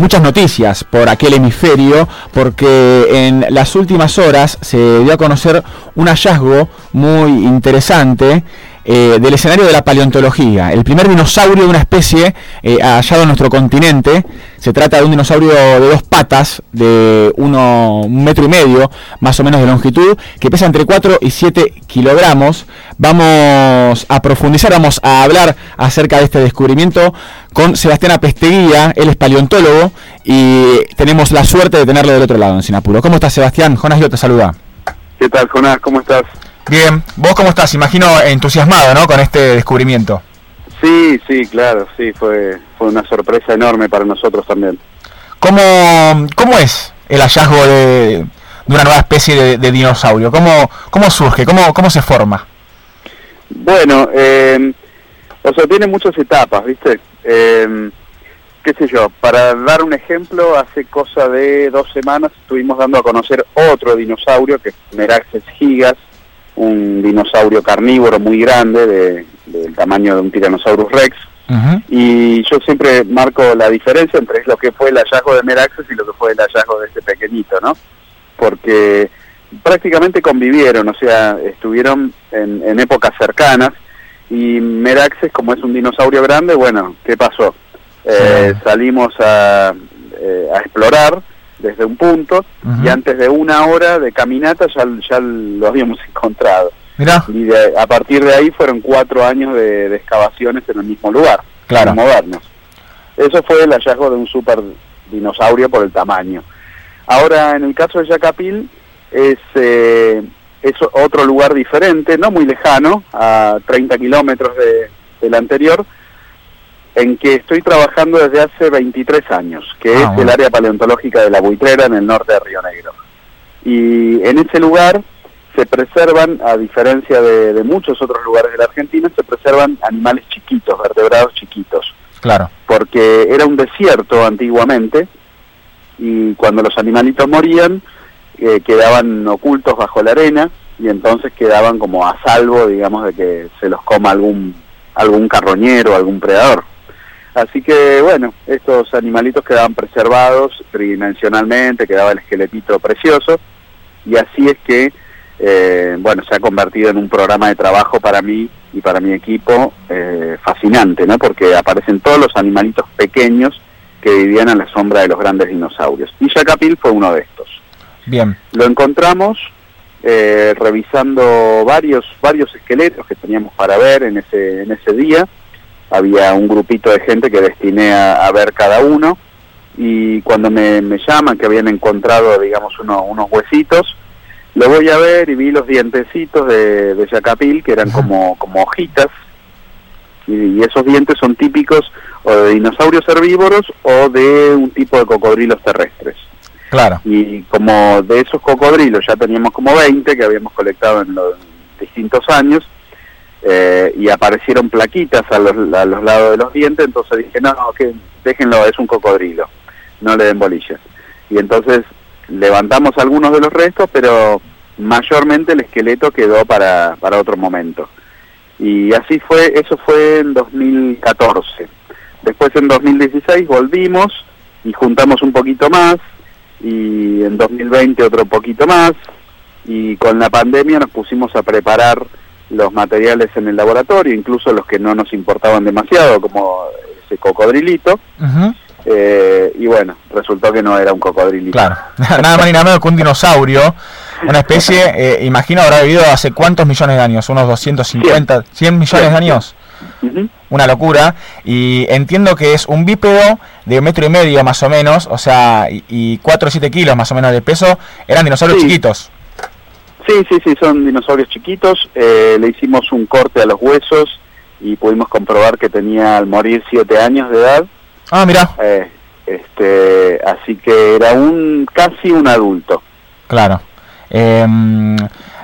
muchas noticias por aquel hemisferio, porque en las últimas horas se dio a conocer un hallazgo muy interesante eh, del escenario de la paleontología. El primer dinosaurio de una especie eh, hallado en nuestro continente. Se trata de un dinosaurio de dos patas, de uno, un metro y medio más o menos de longitud, que pesa entre 4 y 7 kilogramos. Vamos a profundizar, vamos a hablar acerca de este descubrimiento con Sebastián Apesteguía, él es paleontólogo y tenemos la suerte de tenerlo del otro lado en Sinapuro. ¿Cómo estás Sebastián? Jonas yo te saluda. ¿Qué tal Jonas? ¿Cómo estás? Bien, ¿vos cómo estás? Imagino entusiasmado, ¿no? Con este descubrimiento. Sí, sí, claro, sí, fue, fue una sorpresa enorme para nosotros también. ¿Cómo, cómo es el hallazgo de, una nueva especie de, dinosaurio? ¿Cómo, ¿Cómo surge? ¿Cómo, cómo se forma? Bueno, eh, o sea, tiene muchas etapas, ¿viste? Eh, qué sé yo, para dar un ejemplo, hace cosa de dos semanas estuvimos dando a conocer otro dinosaurio que es Meraxes gigas, un dinosaurio carnívoro muy grande, de, del tamaño de un Tyrannosaurus rex. Y yo siempre marco la diferencia entre lo que fue el hallazgo de Meraxes y lo que fue el hallazgo de este pequeñito, ¿no? Porque prácticamente convivieron, o sea, estuvieron en, épocas cercanas y Meraxes, como es un dinosaurio grande, bueno, ¿qué pasó? Eh, salimos a, eh, a explorar desde un punto y antes de una hora de caminata ya, ya lo habíamos encontrado. Y a partir de ahí fueron cuatro años de, excavaciones en el mismo lugar, claro. modernos. Eso fue el hallazgo de un super dinosaurio por el tamaño. Ahora, en el caso de Yacapil, es, eh, es otro lugar diferente, no muy lejano, a 30 kilómetros de, del anterior, en que estoy trabajando desde hace 23 años, que ah, es el área paleontológica de la Buitrera en el norte de Río Negro. Y en ese lugar se preservan, a diferencia de, muchos otros lugares de la Argentina, se preservan animales chiquitos, vertebrados chiquitos. Claro. Porque era un desierto antiguamente y cuando los animalitos morían eh, quedaban ocultos bajo la arena y entonces quedaban como a salvo, digamos, de que se los coma algún algún carroñero, algún predador. Así que bueno, estos animalitos quedaban preservados tridimensionalmente, quedaba el esqueletito precioso y así es que eh, bueno se ha convertido en un programa de trabajo para mí y para mi equipo eh, fascinante, ¿no? Porque aparecen todos los animalitos pequeños que vivían a la sombra de los grandes dinosaurios. Y Yacapil fue uno de estos. Bien. Lo encontramos eh, revisando varios varios esqueletos que teníamos para ver en ese en ese día había un grupito de gente que destiné a, ver cada uno y cuando me, llaman que habían encontrado, digamos, unos huesitos, lo voy a ver y vi los dientecitos de, de Yacapil, que eran como, como hojitas, y, esos dientes son típicos o de dinosaurios herbívoros o de un tipo de cocodrilos terrestres. Claro. Y como de esos cocodrilos ya teníamos como 20 que habíamos colectado en los distintos años, eh, y aparecieron plaquitas a los, lados de los dientes, entonces dije, no, que déjenlo, es un cocodrilo, no le den bolillas. Y entonces levantamos algunos de los restos, pero mayormente el esqueleto quedó para, para otro momento. Y así fue, eso fue en 2014. Después en 2016 volvimos y juntamos un poquito más, y en 2020 otro poquito más, y con la pandemia nos pusimos a preparar los materiales en el laboratorio, incluso los que no nos importaban demasiado, como ese cocodrilito. Eh, y bueno, resultó que no era un cocodrilito. Claro, nada más ni nada menos que un dinosaurio, una especie, eh, imagino habrá vivido hace cuántos millones de años, unos 250, 100, millones de años. Una locura. Y entiendo que es un bípedo de un metro y medio más o menos, o sea, y, 4 o 7 kilos más o menos de peso. Eran dinosaurios chiquitos. Sí, sí, sí, son dinosaurios chiquitos. Eh, le hicimos un corte a los huesos y pudimos comprobar que tenía al morir siete años de edad. Ah, mira. Eh, este, así que era un casi un adulto. Claro. Em,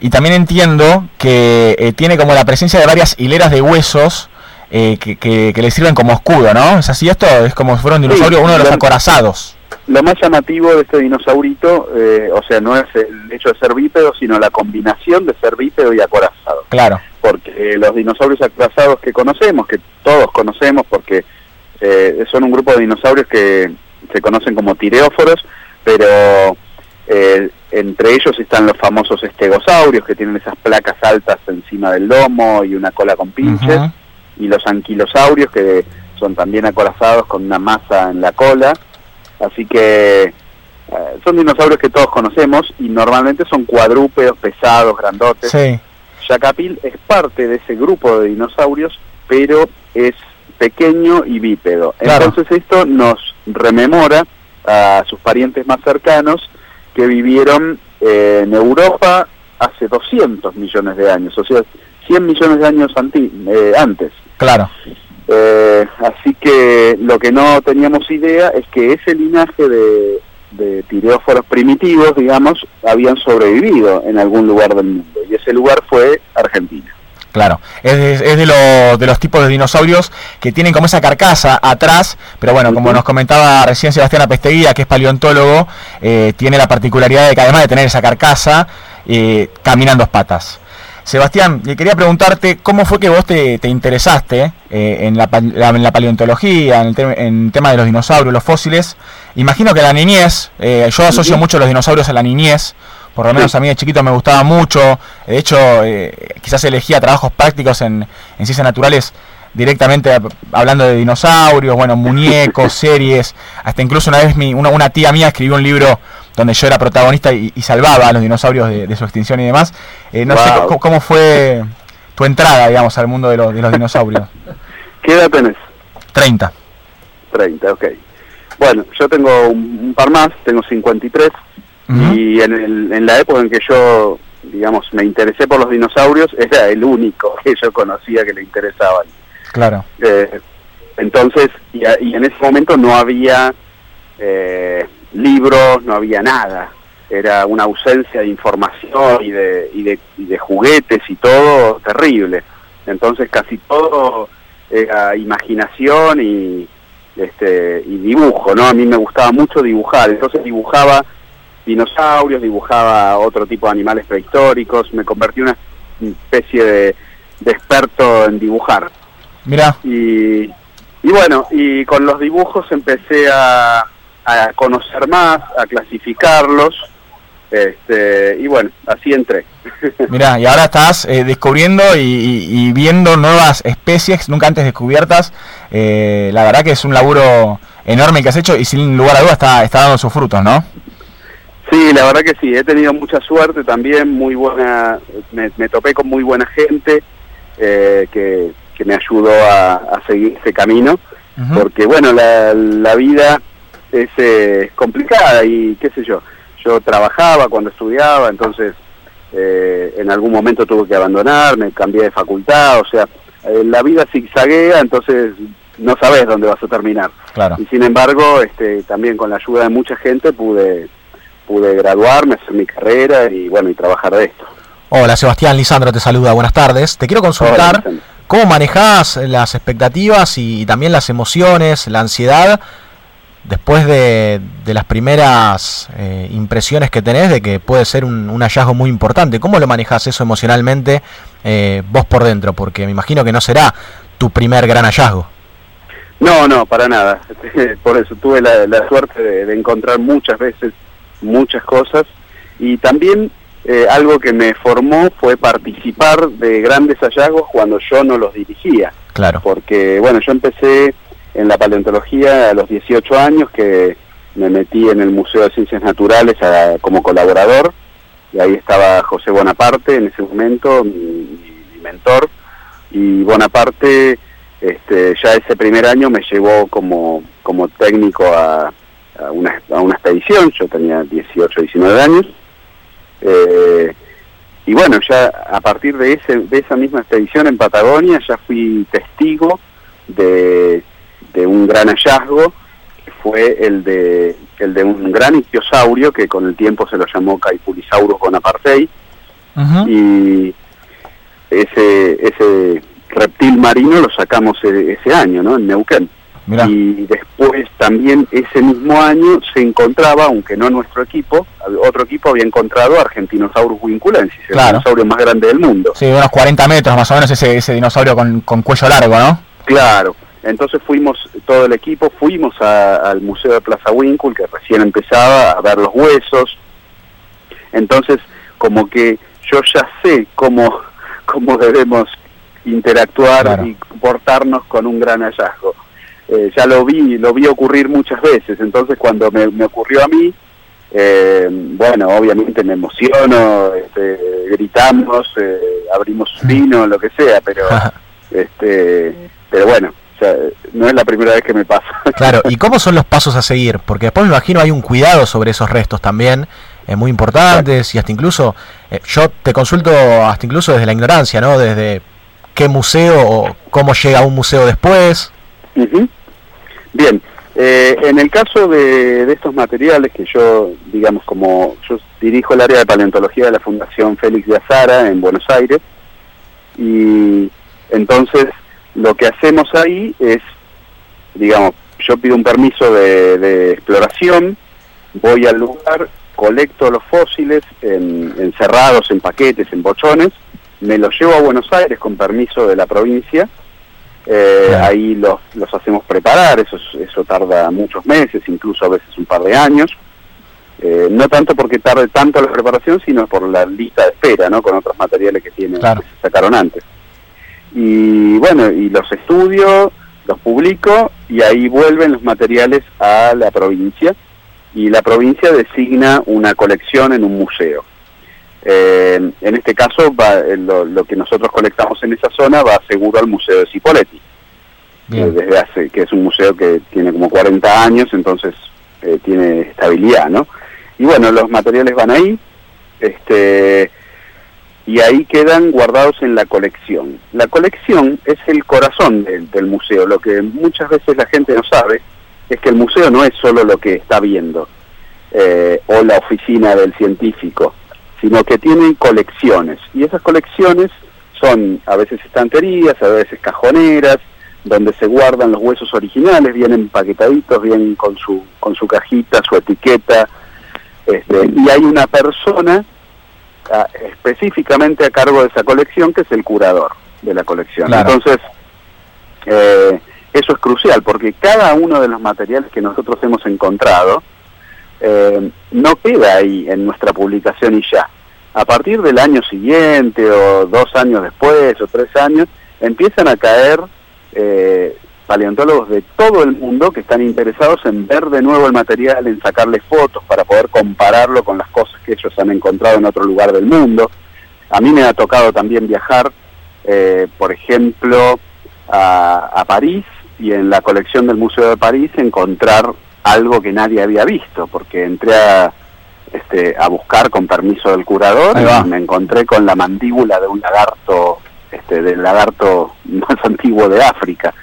y también entiendo que eh, tiene como la presencia de varias hileras de huesos que, que, le sirven como escudo, ¿no? ¿Es así esto? Es como si fuera un dinosaurio, uno de los acorazados lo más llamativo de este dinosaurito, eh, o sea, no es el hecho de ser bípedo, sino la combinación de ser bípedo y acorazado. Claro. Porque los dinosaurios acorazados que conocemos, que todos conocemos, porque eh, son un grupo de dinosaurios que, se conocen como tireóforos, pero eh, entre ellos están los famosos estegosaurios que tienen esas placas altas encima del lomo y una cola con pinches, y los anquilosaurios que son también acorazados con una masa en la cola. Así que eh, son dinosaurios que todos conocemos y normalmente son cuadrúpedos, pesados, grandotes. Sí. Yacapil es parte de ese grupo de dinosaurios, pero es pequeño y bípedo. Entonces esto nos rememora a sus parientes más cercanos que vivieron eh, en Europa hace 200 millones de años, o sea, 100 millones de años eh, antes. Claro. Eh, así que lo que no teníamos idea es que ese linaje de, de tireóforos primitivos, digamos, habían sobrevivido en algún lugar del mundo. Y ese lugar fue Argentina. Claro, es, de, de, los tipos de dinosaurios que tienen como esa carcasa atrás, pero bueno, como nos comentaba recién Sebastián Apesteguía, que es paleontólogo, eh, tiene la particularidad de que además de tener esa carcasa, eh, caminan dos patas. Sebastián, quería preguntarte cómo fue que vos te, interesaste eh, en, la, paleontología, en el, tema de los dinosaurios, los fósiles. Imagino que la niñez, eh, yo asocio mucho los dinosaurios a la niñez, por lo menos a mí de chiquito me gustaba mucho. De hecho, eh, quizás elegía trabajos prácticos en, en ciencias naturales directamente hablando de dinosaurios, bueno, muñecos, series. Hasta incluso una vez mi, una, una tía mía escribió un libro donde yo era protagonista y, salvaba a los dinosaurios de, su extinción y demás. Eh, no sé cómo, fue tu entrada, digamos, al mundo de, los, de los dinosaurios. ¿Qué edad tenés? 30. 30, ok. Bueno, yo tengo un, par más, tengo 53, y en, el, en la época en que yo, digamos, me interesé por los dinosaurios, era el único que yo conocía que le interesaban. Claro. Eh, entonces, y, y, en ese momento no había... Eh, libros, no había nada. Era una ausencia de información y de, y de, y de juguetes y todo terrible. Entonces casi todo era imaginación y, este, y dibujo, ¿no? A mí me gustaba mucho dibujar, entonces dibujaba dinosaurios, dibujaba otro tipo de animales prehistóricos, me convertí en una especie de, de experto en dibujar. Mira. Y, y bueno, y con los dibujos empecé a, a conocer más, a clasificarlos, este, y bueno, así entré. Mira, y ahora estás eh, descubriendo y, viendo nuevas especies nunca antes descubiertas. Eh, la verdad que es un laburo enorme que has hecho y sin lugar a dudas está, está dando sus frutos, ¿no? Sí, la verdad que sí, he tenido mucha suerte también, muy buena, me, topé con muy buena gente eh, que, que, me ayudó a, seguir ese camino, porque bueno, la, la vida es eh, complicada y qué sé yo, yo trabajaba cuando estudiaba, entonces eh, en algún momento tuve que abandonar, me cambié de facultad, o sea, eh, la vida zigzaguea, entonces no sabes dónde vas a terminar. Claro. Y sin embargo, este, también con la ayuda de mucha gente pude, pude graduarme, hacer mi carrera y bueno, y trabajar de esto. Hola Sebastián, Lisandro te saluda, buenas tardes. Te quiero consultar cómo manejas las expectativas y también las emociones, la ansiedad después de, las primeras eh, impresiones que tenés de que puede ser un, hallazgo muy importante, ¿cómo lo manejas eso emocionalmente eh, vos por dentro? Porque me imagino que no será tu primer gran hallazgo. No, no, para nada. Por eso tuve la, suerte de, encontrar muchas veces muchas cosas y también eh, algo que me formó fue participar de grandes hallazgos cuando yo no los dirigía. Claro. Porque, bueno, yo empecé en la paleontología a los 18 años que me metí en el Museo de Ciencias Naturales como colaborador. Y ahí estaba José Bonaparte en ese momento, mi, mentor, y Bonaparte este, ya ese primer año me llevó como, como técnico a, una, a una expedición, yo tenía 18, 19 años, eh, y bueno, ya a partir de, ese, de esa misma expedición en Patagonia ya fui testigo de de un gran hallazgo, que fue el de, el de un gran ictiosaurio que con el tiempo se lo llamó Caipulisaurus bonapartei, y ese, ese reptil marino lo sacamos e, ese año, ¿no? En Neuquén. Y después también ese mismo año se encontraba, aunque no nuestro equipo, otro equipo había encontrado Argentinosaurus vinculensis, el dinosaurio más grande del mundo. Sí, unos 40 metros más o menos ese, ese dinosaurio con, con cuello largo, ¿no? Claro, entonces fuimos, todo el equipo, fuimos al Museo de Plaza Winkle, que recién empezaba, a ver los huesos. Entonces, como que yo ya sé cómo, cómo debemos interactuar y comportarnos con un gran hallazgo. Eh, ya lo vi, lo vi ocurrir muchas veces, entonces cuando me, ocurrió a mí, eh, bueno, obviamente me emociono, este, gritamos, eh, abrimos vino, lo que sea, pero, este, pero bueno, no es la primera vez que me pasa. Claro, ¿y cómo son los pasos a seguir? Porque después me imagino hay un cuidado sobre esos restos también, eh, muy importantes, y hasta incluso, eh, yo te consulto hasta incluso desde la ignorancia, ¿no? Desde qué museo o cómo llega a un museo después. Bien, eh, en el caso de, de, estos materiales que yo, digamos, como yo dirijo el área de paleontología de la Fundación Félix de Azara en Buenos Aires, y entonces lo que hacemos ahí es, digamos, yo pido un permiso de, exploración, voy al lugar, colecto los fósiles encerrados en paquetes, en bochones, me los llevo a Buenos Aires con permiso de la provincia, eh, ahí los, los hacemos preparar, eso, eso tarda muchos meses, incluso a veces un par de años, eh, no tanto porque tarde tanto la preparación, sino por la lista de espera, ¿no? Con otros materiales que tienen, que se sacaron antes y bueno, y los estudio, los publico y ahí vuelven los materiales a la provincia y la provincia designa una colección en un museo. Eh, en este caso, va, eh, lo, que nosotros colectamos en esa zona va seguro al Museo de Cipoletti, eh, desde hace, que es un museo que tiene como 40 años, entonces tiene estabilidad, ¿no? Y bueno, los materiales van ahí, este, y ahí quedan guardados en la colección. La colección es el corazón del, museo. Lo que muchas veces la gente no sabe es que el museo no es solo lo que está viendo eh, o la oficina del científico, sino que tiene colecciones. Y esas colecciones son a veces estanterías, a veces cajoneras, donde se guardan los huesos originales, vienen empaquetaditos, vienen con su, con su cajita, su etiqueta, este, y hay una persona específicamente a cargo de esa colección, que es el curador de la colección. Entonces, eh, eso es crucial, porque cada uno de los materiales que nosotros hemos encontrado eh, no queda ahí en nuestra publicación y ya. A partir del año siguiente, o dos años después, o tres años, empiezan a caer eh, paleontólogos de todo el mundo que están interesados en ver de nuevo el material, en sacarle fotos para poder compararlo con las cosas que ellos han encontrado en otro lugar del mundo. A mí me ha tocado también viajar, eh, por ejemplo, a, París y en la colección del Museo de París encontrar algo que nadie había visto, porque entré a, este, a buscar con permiso del curador y me encontré con la mandíbula de un lagarto, este, del lagarto más antiguo de África.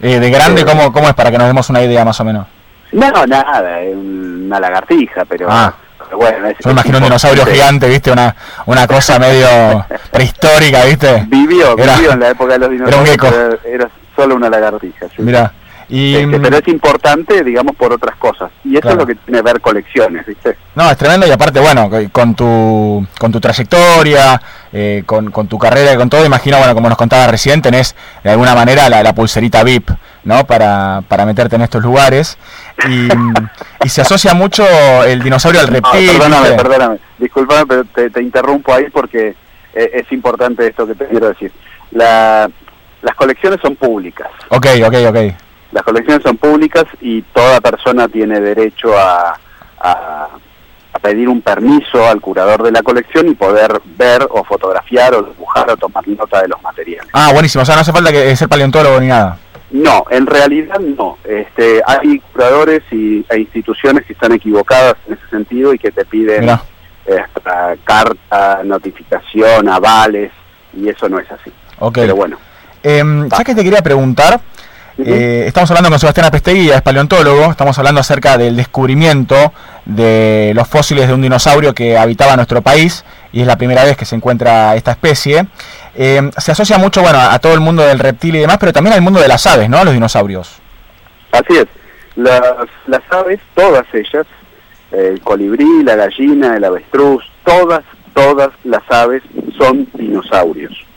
Eh, de grande, ¿cómo, ¿cómo es? Para que nos demos una idea más o menos. No, nada, es una lagartija, pero... Ah. bueno, Yo me imagino un dinosaurio gigante, ¿viste? Una, una cosa medio prehistórica, ¿viste? Vivió, vivió en la época de los dinosaurios, era, era solo una lagartija. Mira. Y, este, pero es importante, digamos, por otras cosas. Y eso es lo que tiene que ver colecciones, ¿viste? No, es tremendo y aparte, bueno, con tu, con tu trayectoria, eh, con, con, tu carrera y con todo, imagino, bueno, como nos contaba recién, tenés de alguna manera la, pulserita VIP, ¿no? Para, para meterte en estos lugares. Y, y se asocia mucho el dinosaurio al reptil. perdóname, perdóname. Disculpame, pero te, te interrumpo ahí porque eh, es importante esto que te quiero decir. La, las colecciones son públicas. Ok, ok, ok las colecciones son públicas y toda persona tiene derecho a, a, pedir un permiso al curador de la colección y poder ver o fotografiar o dibujar o tomar nota de los materiales. Ah, buenísimo, o sea, no hace falta que ser paleontólogo ni nada. No, en realidad no. Este, hay curadores y, e instituciones que están equivocadas en ese sentido y que te piden carta, notificación, avales, y eso no es así. Okay. Pero bueno. Eh, ya que te quería preguntar, eh, estamos hablando con Sebastián Apestegui, es paleontólogo, estamos hablando acerca del descubrimiento de los fósiles de un dinosaurio que habitaba nuestro país y es la primera vez que se encuentra esta especie. Eh, se asocia mucho bueno, a todo el mundo del reptil y demás, pero también al mundo de las aves, ¿no? Los dinosaurios. Así es. Las, las aves, todas ellas, el colibrí, la gallina, el avestruz, todas, todas las aves son dinosaurios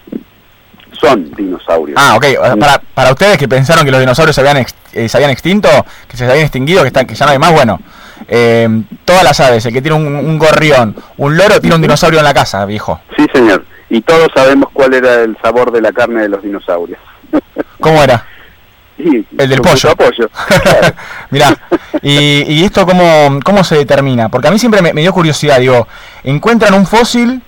son dinosaurios. Ah, ok. Para, para ustedes que pensaron que los dinosaurios se habían, eh, se habían extinto, que se habían extinguido, que, están, que ya no hay más, bueno, eh, todas las aves, el que tiene un, gorrión, un loro, tiene un dinosaurio en la casa, viejo. Sí, señor. Y todos sabemos cuál era el sabor de la carne de los dinosaurios. ¿Cómo era? el del pollo. pollo. Mirá, y, y, esto cómo, cómo se determina? Porque a mí siempre me, dio curiosidad, digo, encuentran un fósil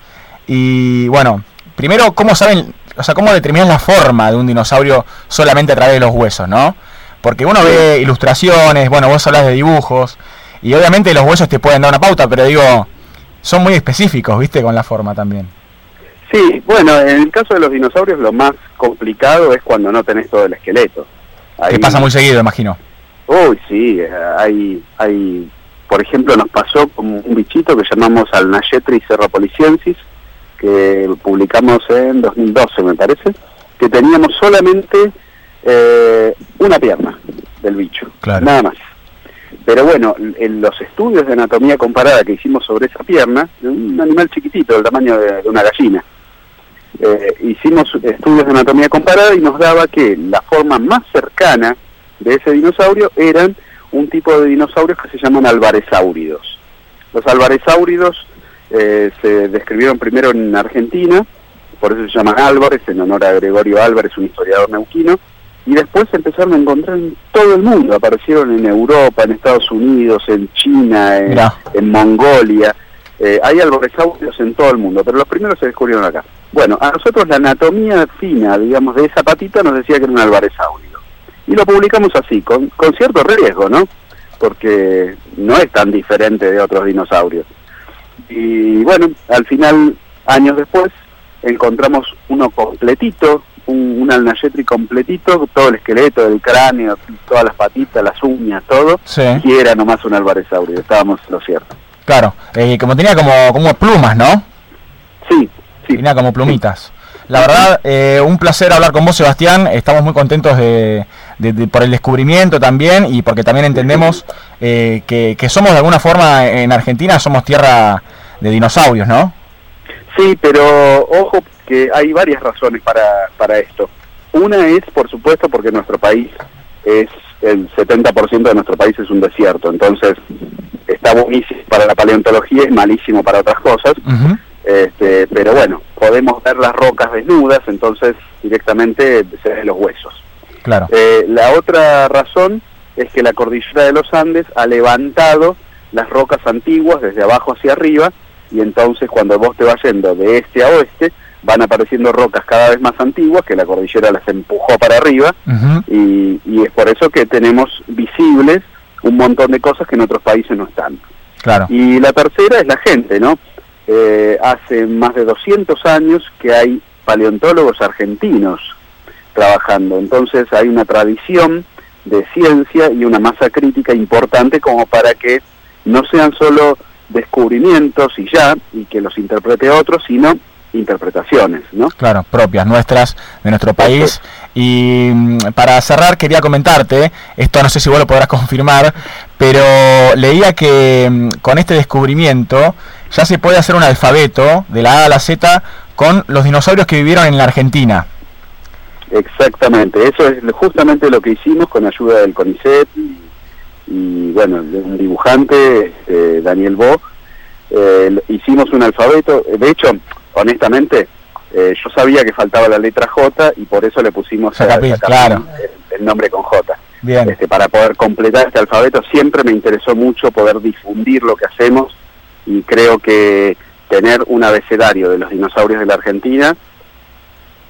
y bueno, primero, ¿cómo saben, o sea, cómo determinan la forma de un dinosaurio solamente a través de los huesos, no? Porque uno ve ilustraciones, bueno, vos hablas de dibujos, y obviamente los huesos te pueden dar una pauta, pero digo, son muy específicos, ¿viste? Con la forma también. Sí, bueno, en el caso de los dinosaurios lo más complicado es cuando no tenés todo el esqueleto. Ahí... pasa muy seguido, imagino. Uy, sí, hay, hay, por ejemplo, nos pasó con un bichito que llamamos al Nayetri serrapoliciensis, que publicamos en 2012, me parece, que teníamos solamente eh, una pierna del bicho, nada más. Pero bueno, en los estudios de anatomía comparada que hicimos sobre esa pierna, un animal chiquitito, del tamaño de, una gallina, eh, hicimos estudios de anatomía comparada y nos daba que la forma más cercana de ese dinosaurio eran un tipo de dinosaurios que se llaman alvaresáuridos. Los alvaresáuridos eh, se describieron primero en Argentina, por eso se llaman Álvarez, en honor a Gregorio Álvarez, un historiador neuquino, y después se empezaron a encontrar en todo el mundo, aparecieron en Europa, en Estados Unidos, en China, en, Mongolia, eh, hay alvarezauros en todo el mundo, pero los primeros se descubrieron acá. Bueno, a nosotros la anatomía fina, digamos, de esa patita nos decía que era un alvarezaurio. Y lo publicamos así, con, con cierto riesgo, ¿no? Porque no es tan diferente de otros dinosaurios. Y bueno, al final, años después, encontramos uno completito, un, un alnayetri completito, todo el esqueleto, el cráneo, todas las patitas, las uñas, todo, y era nomás un alvarezaurio, estábamos lo cierto. Claro, eh, como tenía como, como plumas, ¿no? Sí, sí. Tenía como plumitas. La verdad, eh, un placer hablar con vos, Sebastián. Estamos muy contentos de, por el descubrimiento también y porque también entendemos eh, que, que, somos de alguna forma en Argentina, somos tierra de dinosaurios, ¿no? Sí, pero ojo que hay varias razones para, para esto. Una es, por supuesto, porque nuestro país es, el 70% de nuestro país es un desierto, entonces está buenísimo para la paleontología y malísimo para otras cosas. este, pero bueno, podemos ver las rocas desnudas, entonces directamente se ven los huesos. Claro. Eh, la otra razón es que la cordillera de los Andes ha levantado las rocas antiguas desde abajo hacia arriba y entonces cuando vos te vas yendo de este a oeste, van apareciendo rocas cada vez más antiguas que la cordillera las empujó para arriba y, es por eso que tenemos visibles un montón de cosas que en otros países no están. Claro. Y la tercera es la gente, ¿no? Eh, hace más de 200 años que hay paleontólogos argentinos trabajando, entonces hay una tradición de ciencia y una masa crítica importante como para que no sean solo descubrimientos y ya, y que los interprete otros, sino interpretaciones, ¿no? Claro, propias nuestras, de nuestro país. Y mm, para cerrar quería comentarte, esto no sé si vos lo podrás confirmar, pero leía que mm, con este descubrimiento ya se puede hacer un alfabeto de la A a la Z con los dinosaurios que vivieron en la Argentina. Exactamente, eso es justamente lo que hicimos con ayuda del CONICET y, bueno, de un dibujante, este, Daniel Bo, eh, hicimos un alfabeto, de hecho, honestamente, eh, yo sabía que faltaba la letra J y por eso le pusimos claro. el, nombre con J. Bien. Este, para poder completar este alfabeto siempre me interesó mucho poder difundir lo que hacemos y creo que tener un abecedario de los dinosaurios de la Argentina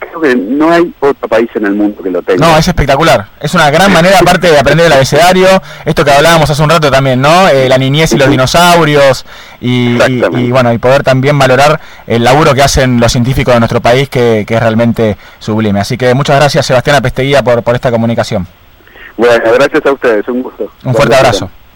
creo que no hay otro país en el mundo que lo tenga. No, es espectacular. Es una gran manera, aparte de aprender el abecedario, esto que hablábamos hace un rato también, ¿no? Eh, la niñez y los dinosaurios, y, bueno, y poder también valorar el laburo que hacen los científicos de nuestro país, que, es realmente sublime. Así que muchas gracias, Sebastián Apesteguía, por, por esta comunicación. Bueno, gracias a ustedes, un gusto. Un fuerte abrazo.